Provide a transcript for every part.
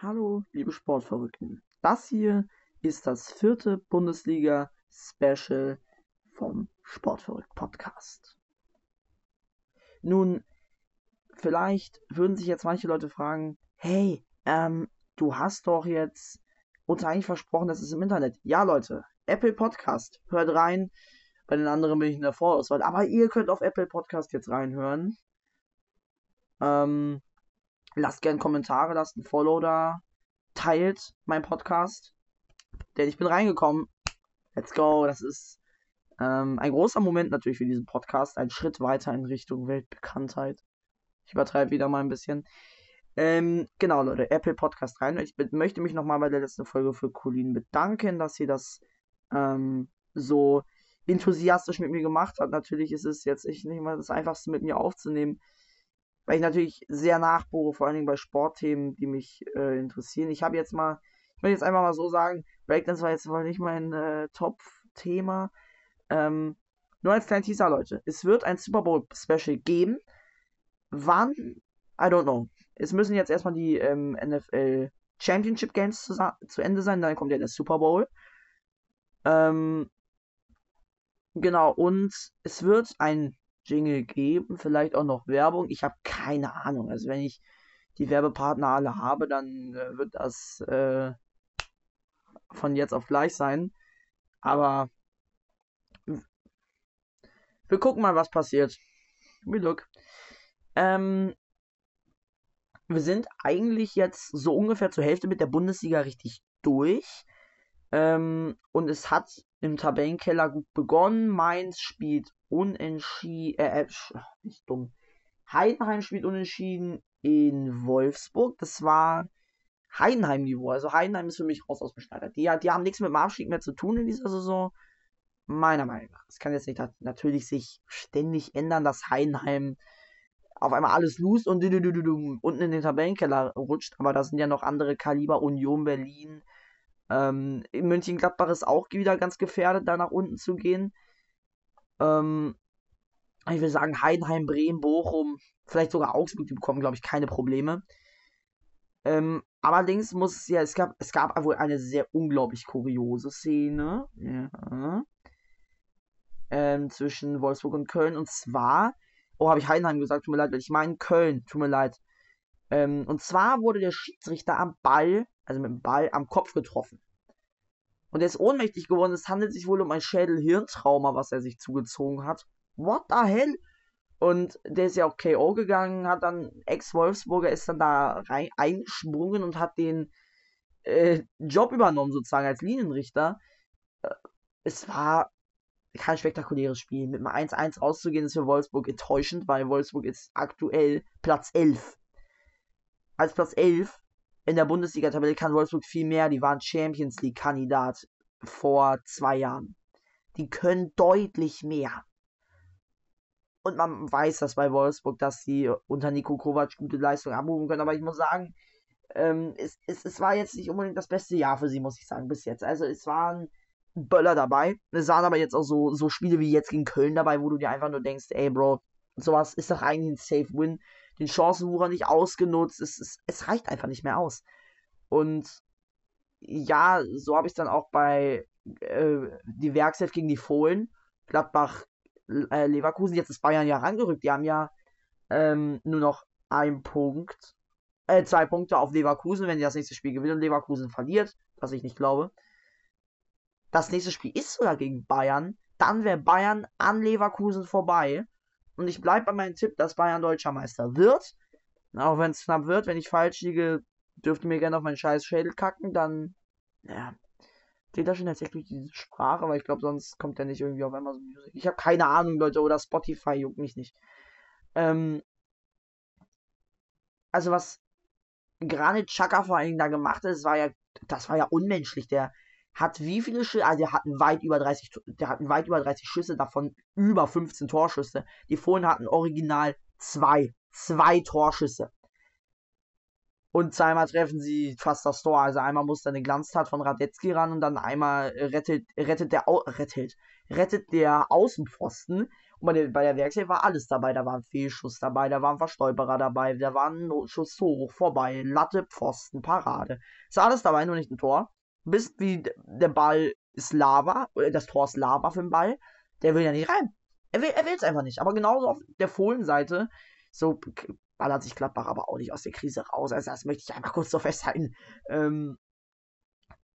Hallo, liebe Sportverrückten. Das hier ist das vierte Bundesliga-Special vom Sportverrückt Podcast. Nun, vielleicht würden sich jetzt manche Leute fragen, hey, ähm, du hast doch jetzt uns eigentlich versprochen, dass es im Internet. Ja, Leute, Apple Podcast, hört rein. Bei den anderen bin ich in der Vorauswahl. Aber ihr könnt auf Apple Podcast jetzt reinhören. Ähm, lasst gerne Kommentare, lasst ein Follow da. Teilt meinen Podcast. Denn ich bin reingekommen. Let's go. Das ist ähm, ein großer Moment natürlich für diesen Podcast. Ein Schritt weiter in Richtung Weltbekanntheit. Ich übertreibe wieder mal ein bisschen. Ähm, genau, Leute, Apple Podcast rein. Ich möchte mich nochmal bei der letzten Folge für Colin bedanken, dass sie das ähm, so enthusiastisch mit mir gemacht hat. Natürlich ist es jetzt nicht mal das Einfachste mit mir aufzunehmen, weil ich natürlich sehr nachbohre, vor allen Dingen bei Sportthemen, die mich äh, interessieren. Ich habe jetzt mal, ich will jetzt einfach mal so sagen, Breakdance war jetzt wohl nicht mein äh, Top-Thema. Ähm, nur als kleinen Teaser, Leute. Es wird ein Super Bowl-Special geben. Wann? I don't know. Es müssen jetzt erstmal die ähm, NFL Championship Games zu, zu, Ende sein, dann kommt ja der Super Bowl. Ähm, genau, und es wird ein Jingle geben, vielleicht auch noch Werbung. Ich habe keine Ahnung. Also wenn ich die Werbepartner alle habe, dann äh, wird das äh, von jetzt auf gleich sein. Aber wir gucken mal, was passiert. We look. Ähm, wir sind eigentlich jetzt so ungefähr zur Hälfte mit der Bundesliga richtig durch. Ähm, und es hat im Tabellenkeller gut begonnen. Mainz spielt unentschieden, äh, äh, nicht dumm. Heidenheim spielt unentschieden in Wolfsburg. Das war Heidenheim-Niveau. Also Heidenheim ist für mich raus aus dem Schneider. Die, die haben nichts mit dem Abstieg mehr zu tun in dieser Saison. Meiner Meinung nach. Es kann jetzt nicht natürlich sich ständig ändern, dass Heidenheim auf einmal alles lost und unten in den Tabellenkeller rutscht. Aber da sind ja noch andere Kaliber, Union Berlin. Ähm, Mönchengladbach ist auch wieder ganz gefährdet, da nach unten zu gehen. Ähm, ich will sagen, Heidenheim, Bremen, Bochum, vielleicht sogar Augsburg, die bekommen, glaube ich, keine Probleme. Ähm, allerdings muss es ja, es gab, es gab wohl eine sehr unglaublich kuriose Szene ja, ähm, zwischen Wolfsburg und Köln. Und zwar Oh, habe ich Heidenheim gesagt, tut mir leid, ich meine Köln, tut mir leid. Ähm, und zwar wurde der Schiedsrichter am Ball, also mit dem Ball, am Kopf getroffen. Und er ist ohnmächtig geworden. Es handelt sich wohl um ein Schädel-Hirntrauma, was er sich zugezogen hat. What the hell? Und der ist ja auch KO gegangen, hat dann Ex-Wolfsburger ist dann da rein eingesprungen und hat den äh, Job übernommen, sozusagen als Linienrichter. Äh, es war kein spektakuläres Spiel. Mit einem 1-1 rauszugehen ist für Wolfsburg enttäuschend, weil Wolfsburg ist aktuell Platz 11. Als Platz 11 in der Bundesliga-Tabelle kann Wolfsburg viel mehr. Die waren Champions League-Kandidat vor zwei Jahren. Die können deutlich mehr. Und man weiß das bei Wolfsburg, dass sie unter Nico Kovac gute Leistungen abrufen können. Aber ich muss sagen, ähm, es, es, es war jetzt nicht unbedingt das beste Jahr für sie, muss ich sagen, bis jetzt. Also es waren Böller dabei. Es waren aber jetzt auch so, so Spiele wie jetzt gegen Köln dabei, wo du dir einfach nur denkst, ey Bro, sowas ist doch eigentlich ein Safe Win. Den Chancenwucher nicht ausgenutzt. Es, es, es reicht einfach nicht mehr aus. Und ja, so habe ich es dann auch bei äh, die Werkself gegen die Fohlen, Gladbach, äh, Leverkusen. Jetzt ist Bayern ja rangerückt. Die haben ja ähm, nur noch einen Punkt, äh, zwei Punkte auf Leverkusen, wenn die das nächste Spiel gewinnen und Leverkusen verliert, was ich nicht glaube das nächste Spiel ist sogar gegen Bayern, dann wäre Bayern an Leverkusen vorbei. Und ich bleibe bei meinem Tipp, dass Bayern deutscher Meister wird. Auch wenn es knapp wird, wenn ich falsch liege, dürft ihr mir gerne auf meinen scheiß Schädel kacken, dann, ja, steht da schon tatsächlich diese Sprache, aber ich glaube, sonst kommt der nicht irgendwie auf Amazon Music. Ich habe keine Ahnung, Leute, oder Spotify juckt mich nicht. Ähm, also was Granit Chaka vor allen Dingen da gemacht hat, das war ja, das war ja unmenschlich. Der, hat wie viele Schüsse, also der hatten weit über 30, der hatten weit über 30 Schüsse, davon über 15 Torschüsse. Die Fohlen hatten original zwei, zwei Torschüsse. Und zweimal treffen sie fast das Tor. Also einmal muss dann eine Glanztat von Radetzky ran und dann einmal rettet, rettet der, rettet, rettet der Außenpfosten. Und bei der, bei der Werkself war alles dabei. Da war ein Fehlschuss dabei, da war ein Verstolperer dabei, da war ein Notschuss hoch, vorbei, Latte, Pfosten, Parade. Ist alles dabei, nur nicht ein Tor. Bis wie der Ball ist Lava, oder das Tor ist Lava für den Ball. Der will ja nicht rein. Er will es einfach nicht. Aber genauso auf der Fohlenseite, so ballert sich Gladbach aber auch nicht aus der Krise raus. Also das möchte ich einfach kurz so festhalten. Ähm,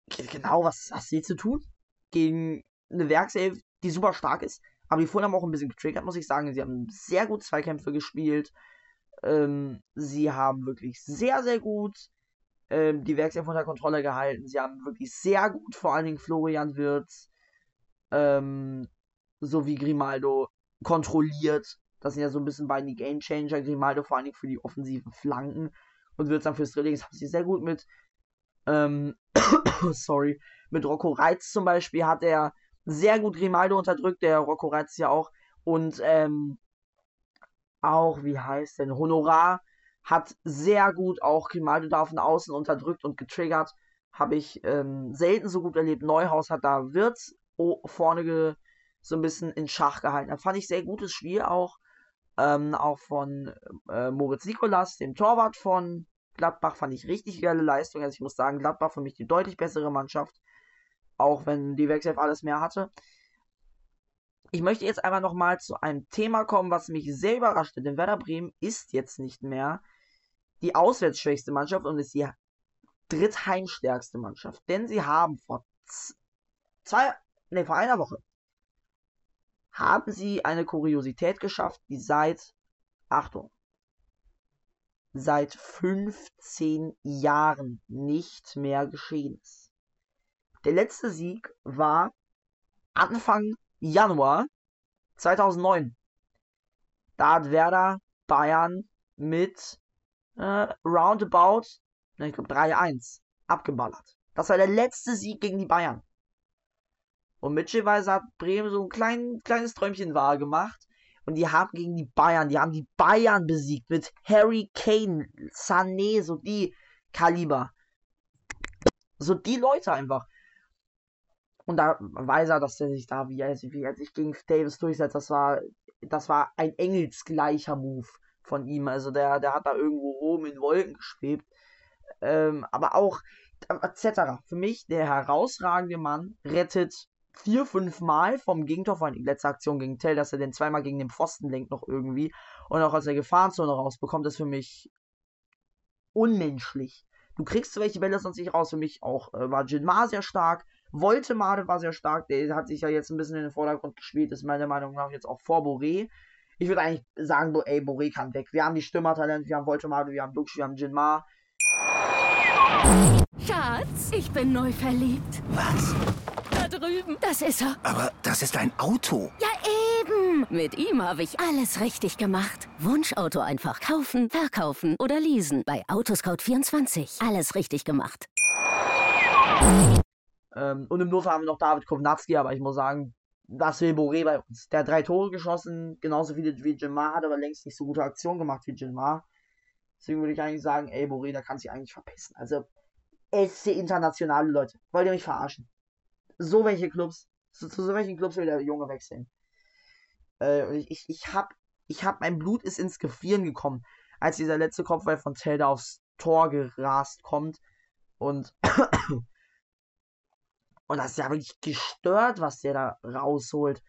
genau, was hast du hier zu tun? Gegen eine Werkself, die super stark ist. Aber die Fohlen haben auch ein bisschen getriggert, muss ich sagen. Sie haben sehr gut Zweikämpfe gespielt. Ähm, sie haben wirklich sehr, sehr gut ähm, die Werkself unter Kontrolle gehalten. Sie haben wirklich sehr gut vor allen Dingen Florian Wirtz ähm, sowie Grimaldo kontrolliert. Das sind ja so ein bisschen beide die Game Changer. Grimaldo vor allen Dingen für die offensiven Flanken und Wirtz dann fürs Drilling. Das haben sie sehr gut mit. Ähm, sorry. Mit Rocco Reitz zum Beispiel hat er sehr gut Grimaldo unterdrückt. Der Rocco Reitz ja auch. Und ähm, auch, wie heißt denn, Honorar hat sehr gut auch Grimaldo von außen unterdrückt und getriggert. Habe ich ähm, selten so gut erlebt. Neuhaus hat da Wirtz vorne so ein bisschen in Schach gehalten. Da fand ich sehr gutes Spiel auch. Ähm, auch von äh, Moritz Nikolas, dem Torwart von Gladbach, fand ich richtig geile Leistung. Also ich muss sagen, Gladbach für mich die deutlich bessere Mannschaft. Auch wenn die Wechsel alles mehr hatte. Ich möchte jetzt einmal nochmal zu einem Thema kommen, was mich sehr überrascht hat. Denn Werder Bremen ist jetzt nicht mehr die auswärtsschwächste Mannschaft und ist die drittheimstärkste Mannschaft. Denn sie haben vor zwei, nee, vor einer Woche haben sie eine Kuriosität geschafft, die seit, Achtung, seit 15 Jahren nicht mehr geschehen ist. Der letzte Sieg war Anfang Januar 2009. Da hat Werder Bayern mit äh, roundabout, ich glaube 3-1 abgeballert. Das war der letzte Sieg gegen die Bayern. Und Mitchellweise hat Bremen so ein klein, kleines Träumchen wahr gemacht. Und die haben gegen die Bayern, die haben die Bayern besiegt mit Harry Kane, Sané, so die Kaliber. So die Leute einfach. Und da weiß er, dass er sich da, wie er, wie er sich gegen Davis durchsetzt, das war, das war ein engelsgleicher Move von ihm. Also der, der hat da irgendwo oben in Wolken geschwebt. Ähm, aber auch etc. Für mich der herausragende Mann rettet vier, fünf Mal vom Gegentor, vor allem die letzte Aktion gegen Tell, dass er den zweimal gegen den Pfosten lenkt noch irgendwie und auch aus der Gefahrenzone rausbekommt, ist für mich unmenschlich. Du kriegst welche Bälle sonst nicht raus. Für mich auch äh, war Jinmar sehr stark. Voltemade war sehr stark. Der hat sich ja jetzt ein bisschen in den Vordergrund gespielt. Ist meiner Meinung nach jetzt auch vor Boré. Ich würde eigentlich sagen, ey, Boré kann weg. Wir haben die Stürmertalente, wir haben Voltemade, wir haben Dux, wir haben Jinmar. Schatz, ich bin neu verliebt. Was? Da drüben. Das ist er. Aber das ist ein Auto. Ja, eben. Mit ihm habe ich alles richtig gemacht. Wunschauto einfach kaufen, verkaufen oder leasen. Bei Autoscout24. Alles richtig gemacht. Ähm, und im Notfall haben wir noch David Kovnatski, aber ich muss sagen, das will Boré bei uns. Der hat drei Tore geschossen, genauso viele wie Jemar, hat aber längst nicht so gute Aktionen gemacht wie Jemar. Deswegen würde ich eigentlich sagen, ey, Boré, da kann sich eigentlich verpissen. Also, SC internationale Leute. Wollt ihr mich verarschen? So welche Clubs, zu, zu so welchen Clubs will der Junge wechseln? Äh, ich, ich, ich hab, ich hab, mein Blut ist ins Gefrieren gekommen, als dieser letzte Kopfball von Zelda aufs Tor gerast kommt. Und Und das ist ja wirklich gestört, was der da rausholt.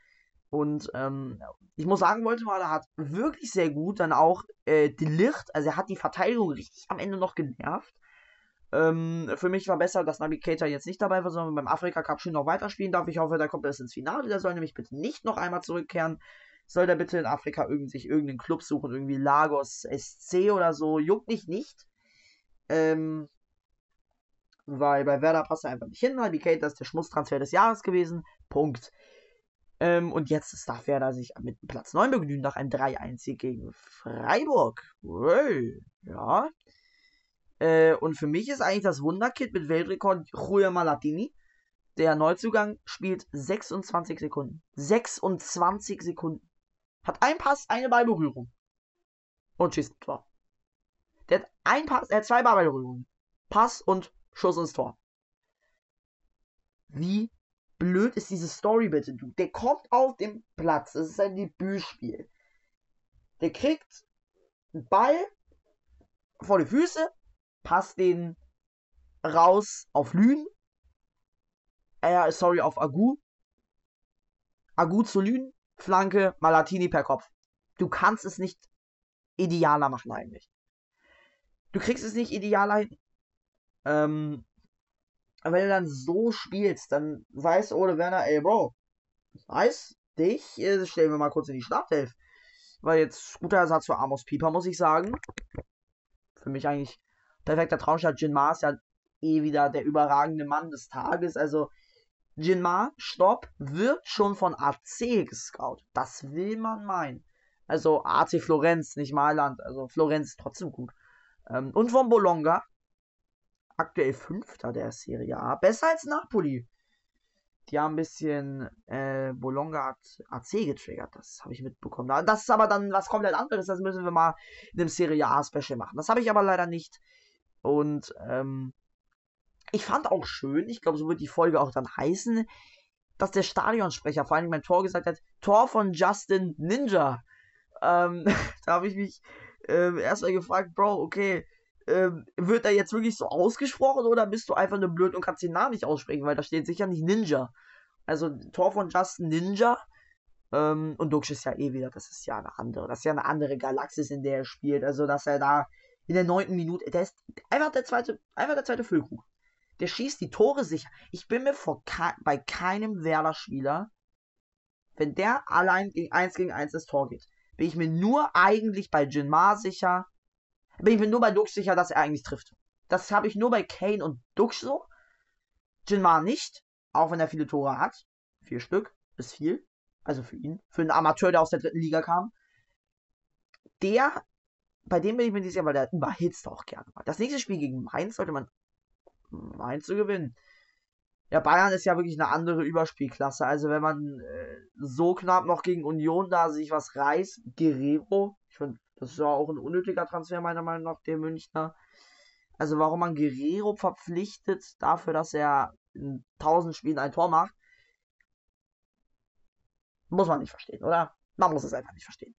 Und ähm, ich muss sagen, er hat wirklich sehr gut dann auch äh, die Licht, also er hat die Verteidigung richtig am Ende noch genervt. Ähm, für mich war besser, dass Navigator jetzt nicht dabei war, sondern beim Afrika Cup schön noch weiterspielen darf. Ich hoffe, da kommt er erst ins Finale. Der soll nämlich bitte nicht noch einmal zurückkehren. Soll der bitte in Afrika irgend, sich irgendeinen Club suchen, irgendwie Lagos SC oder so. Juckt mich nicht. Ähm, weil bei Werder passt er einfach nicht hin. Navigator ist der Schmusstransfer des Jahres gewesen. Punkt. Ähm, und jetzt darf Werder sich mit Platz 9 begnügen nach einem 3-1 gegen Freiburg. Hey, ja. Äh, und für mich ist eigentlich das Wunderkit mit Weltrekord Julia Malatini. Der Neuzugang spielt 26 Sekunden. 26 Sekunden. Hat ein Pass, eine Ballberührung. Und schießt ein. Der hat ein Pass, er hat zwei Ballberührungen. Pass und Schuss ins Tor. Wie blöd ist diese Story bitte? Du, der kommt auf den Platz. Das ist ein Debütspiel. Der kriegt einen Ball vor die Füße, passt den raus auf Lün. Äh, sorry, auf Agu. Agu zu Lün, Flanke, Malatini per Kopf. Du kannst es nicht idealer machen eigentlich. Du kriegst es nicht idealer hin. Ähm, wenn du dann so spielst, dann weiß Ole Werner, ey Bro, weiß dich, äh, stellen wir mal kurz in die Startelf. Weil jetzt guter Ersatz für Amos Pieper, muss ich sagen. Für mich eigentlich perfekter Traumstart. Jin Ma ist ja eh wieder der überragende Mann des Tages. Also Jin Ma, stopp, wird schon von AC gescoutet. Das will man meinen. Also AC Florenz, nicht Mailand. Also Florenz ist trotzdem gut. Ähm, und von Bologna. Aktuell Fünfter der Serie A. Besser als Napoli. Die haben ein bisschen. Äh, Bologna hat AC getriggert. Das habe ich mitbekommen. Das ist aber dann was komplett anderes. Das müssen wir mal in einem Serie A-Special machen. Das habe ich aber leider nicht. Und ähm, ich fand auch schön, ich glaube, so wird die Folge auch dann heißen, dass der Stadionsprecher vor allem mein Tor gesagt hat, Tor von Justin Ninja. Ähm, da habe ich mich ähm, erstmal gefragt, Bro, okay, ähm, wird er jetzt wirklich so ausgesprochen oder bist du einfach nur blöd und kannst den Namen nicht aussprechen, weil da steht sicher nicht Ninja. Also Tor von Justin Ninja. Ähm, und Dux ist ja eh wieder, das ist ja eine andere, das ist ja eine andere Galaxis, in der er spielt. Also, dass er da in der neunten Minute, der ist einfach der zweite, einfach der zweite Füllkrug. Der schießt die Tore sicher. Ich bin mir vor ke bei keinem Werder-Spieler, wenn der allein gegen 1 gegen 1 das Tor geht, bin ich mir nur eigentlich bei Jinmar sicher, bin ich mir nur bei Dux sicher, dass er eigentlich trifft. Das habe ich nur bei Kane und Dux so. Jinmar nicht, auch wenn er viele Tore hat. Vier Stück, ist viel. Also für ihn. Für einen Amateur, der aus der dritten Liga kam. Der, bei dem bin ich mir nicht sicher, weil der überhitzt auch gerne. Das nächste Spiel gegen Mainz sollte man Mainz zu gewinnen. Ja, Bayern ist ja wirklich eine andere Überspielklasse. Also wenn man äh, so knapp noch gegen Union da sich was reißt, Guerrero, ich finde, das ja auch ein unnötiger Transfer meiner Meinung nach, der Münchner. Also warum man Guerrero verpflichtet dafür, dass er in 1000 Spielen ein Tor macht, muss man nicht verstehen, oder? Man muss es einfach nicht verstehen.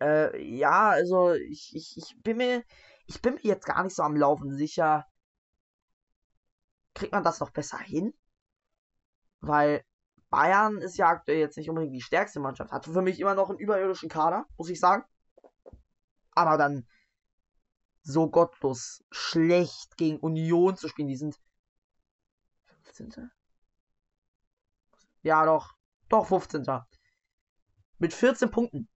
Äh, ja, also ich, ich, ich bin mir, ich bin mir jetzt gar nicht so am Laufen sicher. Kriegt man das noch besser hin? Weil Bayern ist ja aktuell jetzt nicht unbedingt die stärkste Mannschaft. Hat für mich immer noch einen überirdischen Kader, muss ich sagen. Aber dann so gottlos schlecht gegen Union zu spielen. Die sind 15. Ja, doch. Doch, 15. Mit 14 Punkten.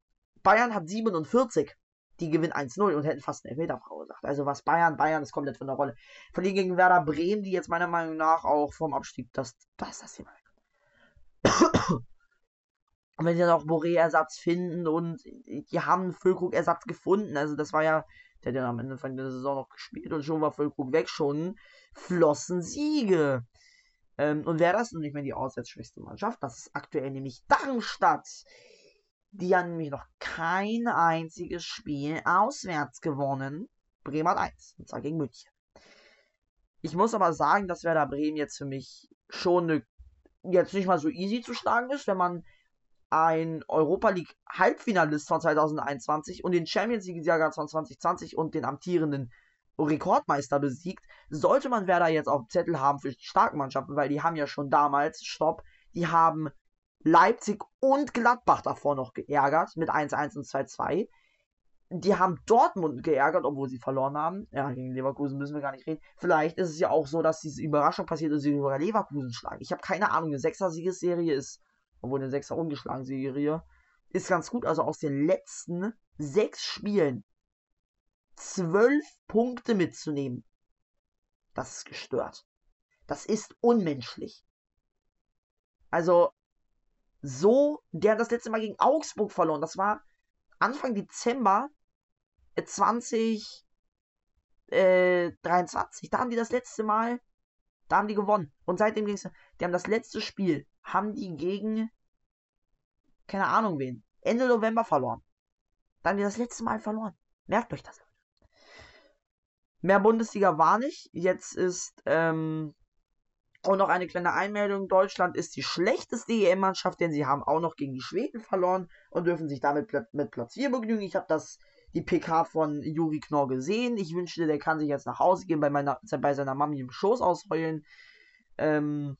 Bayern hat 47. Die gewinnen 1-0 und hätten fast einen Elfmeter verursacht. Also was Bayern, Bayern ist komplett von der Rolle. Verlieren gegen Werder Bremen, die jetzt meiner Meinung nach auch vom Abstieg, das, das ist das Thema. Und wenn sie dann auch Boré-Ersatz finden und die haben einen Füllkrug-Ersatz gefunden, also das war ja, der hat ja am Ende von der Saison noch gespielt und schon war Füllkrug weg, schon flossen Siege. Ähm, und wer das ist nicht mehr die auswärtsschwächste Mannschaft, das ist aktuell nämlich Darmstadt. Die haben nämlich noch kein einziges Spiel auswärts gewonnen. Bremen hat eins, und zwar gegen München. Ich muss aber sagen, dass Werder Bremen jetzt für mich schon eine, jetzt nicht mal so easy zu schlagen ist, wenn man ein Europa League Halbfinalist von 2021 und den Champions League Sieger von 2020 und den amtierenden Rekordmeister besiegt, sollte man Werder jetzt auf dem Zettel haben für die starken Mannschaften, weil die haben ja schon damals, stopp, die haben Leipzig und Gladbach davor noch geärgert mit 1-1 und 2-2. Die haben Dortmund geärgert, obwohl sie verloren haben. Ja, gegen Leverkusen müssen wir gar nicht reden. Vielleicht ist es ja auch so, dass diese Überraschung passiert und sie über Leverkusen schlagen. Ich habe keine Ahnung. Eine 6er Siegesserie ist, obwohl eine 6er ungeschlagen Serie, ist ganz gut. Also aus den letzten sechs Spielen zwölf Punkte mitzunehmen. Das ist gestört. Das ist unmenschlich. Also, so, der hat das letzte Mal gegen Augsburg verloren. Das war Anfang Dezember 2023. Äh, da haben die das letzte Mal, da haben die gewonnen. Und seitdem ging es, die haben das letzte Spiel, haben die gegen, keine Ahnung wen, Ende November verloren. Da haben die das letzte Mal verloren. Merkt euch das. Mehr Bundesliga war nicht. Jetzt ist, ähm, Und noch eine kleine Einmeldung. Deutschland ist die schlechteste EM-Mannschaft, denn sie haben auch noch gegen die Schweden verloren und dürfen sich damit mit Platz 4 begnügen. Ich habe das die PK von Juri Knorr gesehen. Ich wünschte, der kann sich jetzt nach Hause gehen, bei, meiner, bei seiner Mami im Schoß ausheulen. Ähm,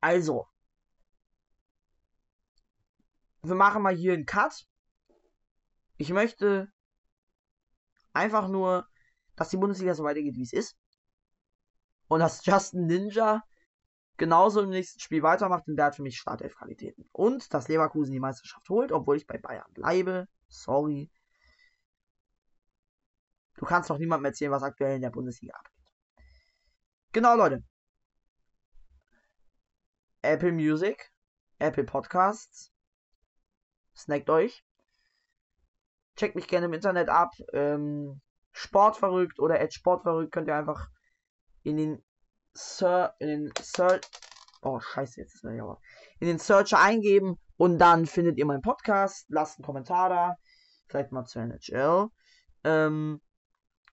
also, wir machen mal hier einen Cut. Ich möchte einfach nur, dass die Bundesliga so weitergeht, wie es ist. Und dass Justin Ninja genauso im nächsten Spiel weitermacht, denn der hat für mich Startelf-Qualitäten. Und dass Leverkusen die Meisterschaft holt, obwohl ich bei Bayern bleibe. Sorry. Du kannst doch niemandem erzählen, was aktuell in der Bundesliga abgeht. Genau, Leute. Apple Music, Apple Podcasts. Snackt euch. Checkt mich gerne im Internet ab. Ähm, Sportverrückt oder Ed Sportverrückt könnt ihr einfach in den Sir, in den Search, oh scheiße, jetzt ist ja in den Searcher eingeben und dann findet ihr meinen Podcast. Lasst einen Kommentar da, vielleicht mal zur NHL. Ähm,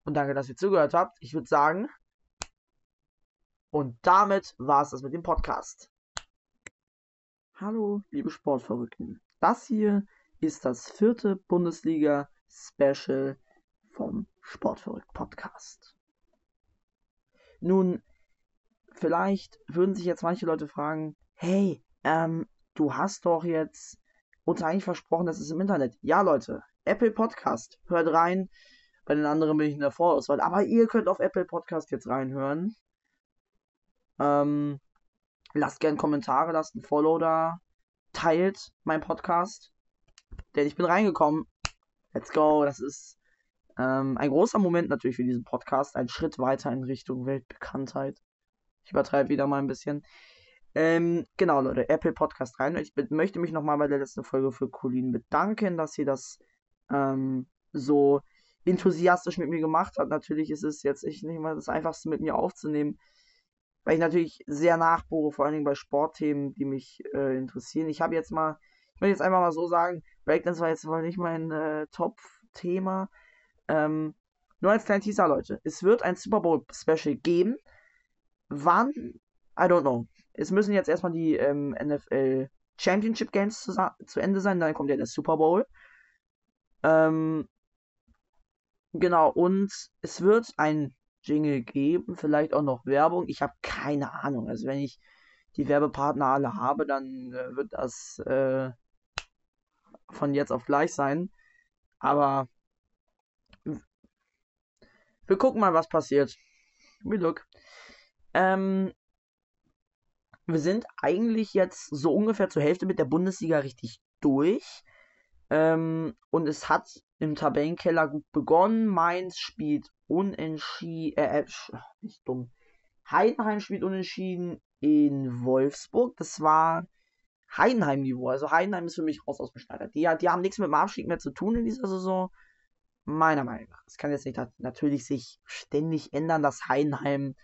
und danke, dass ihr zugehört habt. Ich würde sagen, und damit war es das mit dem Podcast. Hallo, liebe Sportverrückten. Das hier ist das vierte Bundesliga-Special vom Sportverrückt Podcast. Nun, vielleicht würden sich jetzt manche Leute fragen, hey, ähm, du hast doch jetzt uns eigentlich versprochen, dass es im Internet. Ja, Leute, Apple Podcast, hört rein. Bei den anderen bin ich in der Vorauswahl. Aber ihr könnt auf Apple Podcast jetzt reinhören. Ähm, lasst gerne Kommentare, lasst ein Follow da. Teilt mein Podcast. Denn ich bin reingekommen. Let's go. Das ist ähm, ein großer Moment natürlich für diesen Podcast, ein Schritt weiter in Richtung Weltbekanntheit. Ich übertreibe wieder mal ein bisschen. Ähm, genau, Leute, Apple Podcast rein. Ich möchte mich nochmal bei der letzten Folge für Colin bedanken, dass sie das ähm, so enthusiastisch mit mir gemacht hat. Natürlich ist es jetzt nicht mal das Einfachste mit mir aufzunehmen, weil ich natürlich sehr nachbohre, vor allen Dingen bei Sportthemen, die mich äh, interessieren. Ich habe jetzt mal, ich möchte jetzt einfach mal so sagen, Breakdance war jetzt wohl nicht mein äh, Top-Thema, ähm, nur als kleinen Teaser, Leute. Es wird ein Super Bowl Special geben. Wann? I don't know. Es müssen jetzt erstmal die ähm, NFL Championship Games zu, zu, Ende sein. Dann kommt ja der Super Bowl. Ähm, genau. Und es wird ein Jingle geben. Vielleicht auch noch Werbung. Ich habe keine Ahnung. Also, wenn ich die Werbepartner alle habe, dann äh, wird das äh, von jetzt auf gleich sein. Aber wir gucken mal, was passiert. We look. Ähm, wir sind eigentlich jetzt so ungefähr zur Hälfte mit der Bundesliga richtig durch. Ähm, und es hat im Tabellenkeller gut begonnen. Mainz spielt unentschieden. Äh, äh, nicht dumm. Heidenheim spielt unentschieden in Wolfsburg. Das war Heidenheim-Niveau. Also Heidenheim ist für mich raus aus dem Schneider. Die, die haben nichts mit dem Abstieg mehr zu tun in dieser Saison. Meiner Meinung nach. Es kann jetzt nicht natürlich sich ständig ändern, dass Heidenheim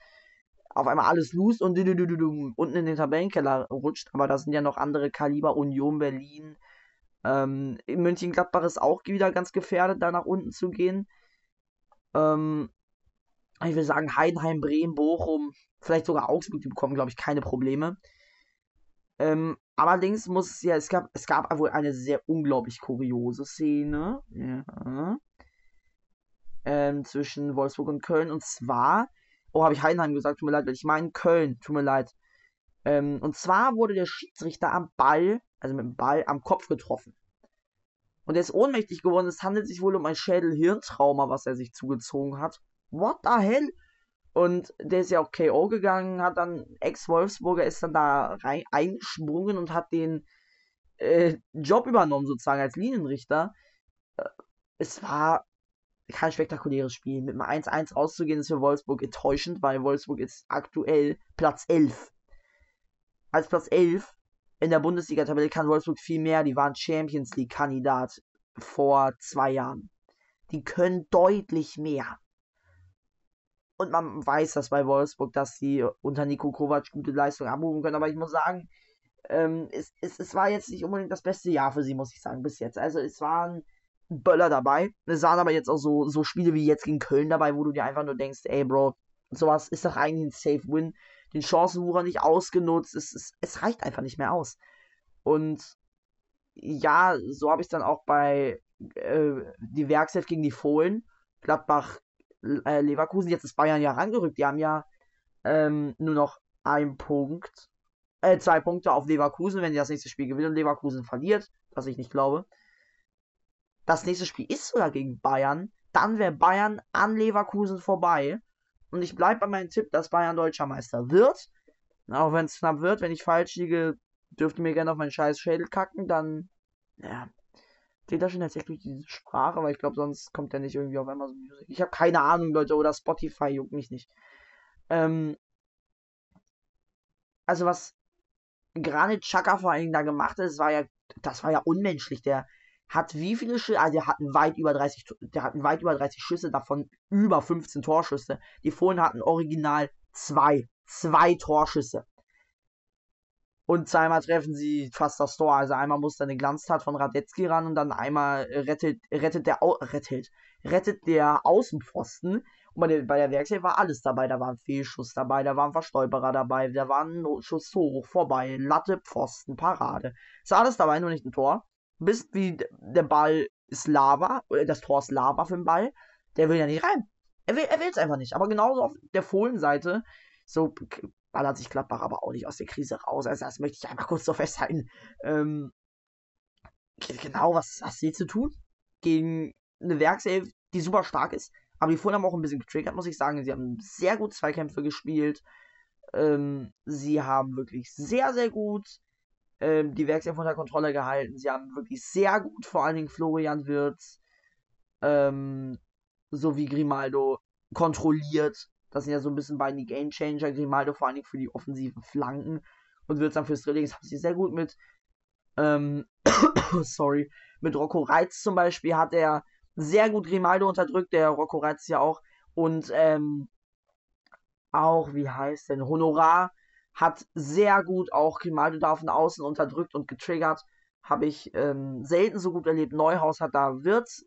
auf einmal alles lost und unten in den Tabellenkeller rutscht. Aber da sind ja noch andere Kaliber. Union Berlin. Ähm, Mönchengladbach ist auch wieder ganz gefährdet, da nach unten zu gehen. Ähm, ich will sagen, Heidenheim, Bremen, Bochum, vielleicht sogar Augsburg, die bekommen, glaube ich, keine Probleme. Ähm, allerdings muss es ja, es gab, es gab wohl eine sehr unglaublich kuriose Szene. Ja ähm, zwischen Wolfsburg und Köln. Und zwar, oh, habe ich Heidenheim gesagt, tut mir leid, ich meine Köln, tut mir leid. Ähm, und zwar wurde der Schiedsrichter am Ball, also mit dem Ball, am Kopf getroffen. Und er ist ohnmächtig geworden. Es handelt sich wohl um ein Schädel-Hirntrauma, was er sich zugezogen hat. What the hell? Und der ist ja auch KO gegangen, hat dann Ex-Wolfsburger ist dann da rein eingesprungen und hat den äh, Job übernommen, sozusagen als Linienrichter. Äh, es war kein spektakuläres Spiel. Mit einem 1-1 rauszugehen ist für Wolfsburg enttäuschend, weil Wolfsburg ist aktuell Platz 11. Als Platz 11 in der Bundesliga-Tabelle kann Wolfsburg viel mehr. Die waren Champions League-Kandidat vor zwei Jahren. Die können deutlich mehr. Und man weiß das bei Wolfsburg, dass sie unter Nico Kovac gute Leistungen abrufen können. Aber ich muss sagen, ähm, es, es, es war jetzt nicht unbedingt das beste Jahr für sie, muss ich sagen, bis jetzt. Also es waren Böller dabei. Es waren aber jetzt auch so, so Spiele wie jetzt gegen Köln dabei, wo du dir einfach nur denkst, ey Bro, sowas ist doch eigentlich ein Safe Win. Den Chancenwucher nicht ausgenutzt. Es, es, es reicht einfach nicht mehr aus. Und ja, so habe ich es dann auch bei äh, die Werkself gegen die Fohlen, Gladbach, äh, Leverkusen. Jetzt ist Bayern ja rangerückt. Die haben ja ähm, nur noch einen Punkt, äh, zwei Punkte auf Leverkusen, wenn die das nächste Spiel gewinnen und Leverkusen verliert, was ich nicht glaube. Das nächste Spiel ist sogar gegen Bayern. Dann wäre Bayern an Leverkusen vorbei. Und ich bleibe bei meinem Tipp, dass Bayern deutscher Meister wird. Auch wenn es knapp wird, wenn ich falsch liege, dürft ihr mir gerne auf meinen scheiß Schädel kacken, dann, ja, steht da schon tatsächlich diese Sprache, aber ich glaube, sonst kommt der nicht irgendwie auf Amazon Music. Ich habe keine Ahnung, Leute, oder Spotify juckt mich nicht. Ähm, also was Granit Xhaka vor allen Dingen da gemacht hat, das war ja, das war ja unmenschlich. Der hat wie viele Schüsse, also der hat weit über 30, der hat weit über 30 Schüsse, davon über 15 Torschüsse. Die Fohlen hatten original zwei, zwei Torschüsse. Und zweimal treffen sie fast das Tor. Also einmal muss dann eine Glanztat von Radetzky ran und dann einmal rettet, rettet der Au rettet, rettet der Außenpfosten. Und bei der, bei der Werkself war alles dabei. Da war ein Fehlschuss dabei, da war ein Verstolperer dabei, da war ein Schuss hoch, vorbei, Latte, Pfosten, Parade. Ist alles dabei, nur nicht ein Tor. Bis wie der Ball ist Lava, oder das Tor ist Lava für den Ball. Der will ja nicht rein. Er will es einfach nicht. Aber genauso auf der Fohlenseite, so ballert sich Gladbach aber auch nicht aus der Krise raus. Also das möchte ich einfach kurz so festhalten. Ähm, genau, was hast du jetzt zu tun? Gegen eine Werkself, die super stark ist. Aber die Fohlen haben auch ein bisschen getriggert, muss ich sagen. Sie haben sehr gut Zweikämpfe gespielt. Ähm, sie haben wirklich sehr, sehr gut ähm, die Werkself unter Kontrolle gehalten. Sie haben wirklich sehr gut vor allen Dingen Florian Wirtz ähm, sowie Grimaldo kontrolliert. Das sind ja so ein bisschen beide Game Changer. Grimaldo vor allen Dingen für die offensiven Flanken und Wirtz dann fürs Drilling. Das haben sie sehr gut mit. Ähm, sorry. Mit Rocco Reitz zum Beispiel hat er sehr gut Grimaldo unterdrückt. Der Rocco Reitz ja auch. Und ähm, auch, wie heißt denn, Honorar hat sehr gut auch Grimaldo von außen unterdrückt und getriggert. Habe ich ähm, selten so gut erlebt. Neuhaus hat da Wirtz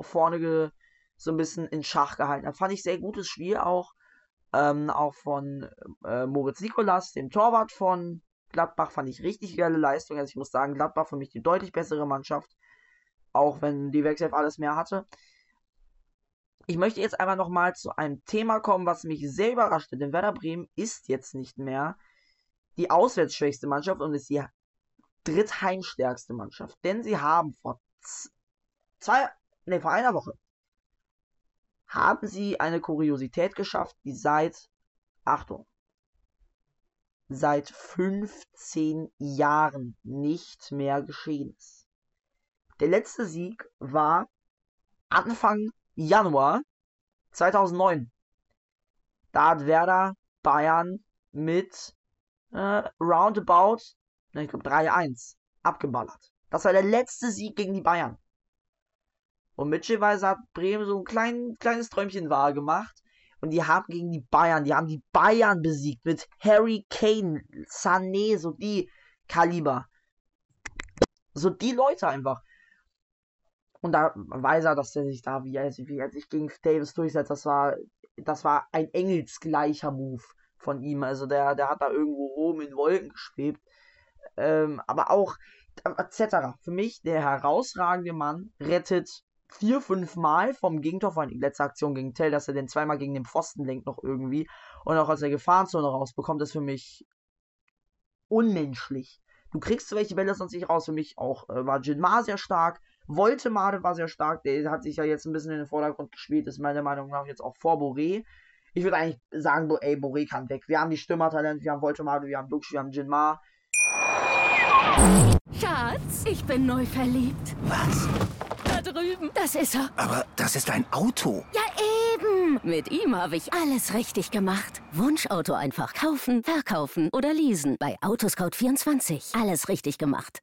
vorne so ein bisschen in Schach gehalten. Da fand ich sehr gutes Spiel auch. Ähm, auch von äh, Moritz Nikolas, dem Torwart von Gladbach, fand ich richtig geile Leistung. Also ich muss sagen, Gladbach für mich die deutlich bessere Mannschaft. Auch wenn die Wechself alles mehr hatte. Ich möchte jetzt einmal nochmal zu einem Thema kommen, was mich sehr überraschte. Denn Werder Bremen ist jetzt nicht mehr die auswärtsschwächste Mannschaft und ist die drittheimstärkste Mannschaft. Denn sie haben vor zwei, nee, vor einer Woche haben sie eine Kuriosität geschafft, die seit, Achtung, seit 15 Jahren nicht mehr geschehen ist. Der letzte Sieg war Anfang Januar 2009. Da hat Werder Bayern mit äh, roundabout, ich glaube 3-1 abgeballert. Das war der letzte Sieg gegen die Bayern. Und mittelweise hat Bremen so ein klein, kleines Träumchen wahr gemacht. Und die haben gegen die Bayern, die haben die Bayern besiegt mit Harry Kane, Sané, so die Kaliber. So die Leute einfach. Und da weiß er, dass er sich da, wie er, wie er sich gegen Davis durchsetzt, das war, das war ein engelsgleicher Move von ihm. Also der, der hat da irgendwo oben in Wolken geschwebt. Ähm, aber auch etc. Für mich der herausragende Mann rettet vier, fünf Mal vom Gegentor, vor allem die letzte Aktion gegen Tell, dass er den zweimal gegen den Pfosten lenkt noch irgendwie und auch aus der Gefahrenzone rausbekommt, ist für mich unmenschlich. Du kriegst welche Bälle sonst nicht raus. Für mich auch äh, war Jinmar sehr stark. Voltemade war sehr stark. Der hat sich ja jetzt ein bisschen in den Vordergrund gespielt. Ist meiner Meinung nach jetzt auch vor Boré. Ich würde eigentlich sagen, ey, Boré kann weg. Wir haben die Stürmertalente, wir haben Voltemade, wir haben Dux, wir haben Jinmar. Schatz, ich bin neu verliebt. Was? drüben. Das ist er. Aber das ist ein Auto. Ja, eben. Mit ihm habe ich alles richtig gemacht. Wunschauto einfach kaufen, verkaufen oder leasen. Bei Autoscout24. Alles richtig gemacht.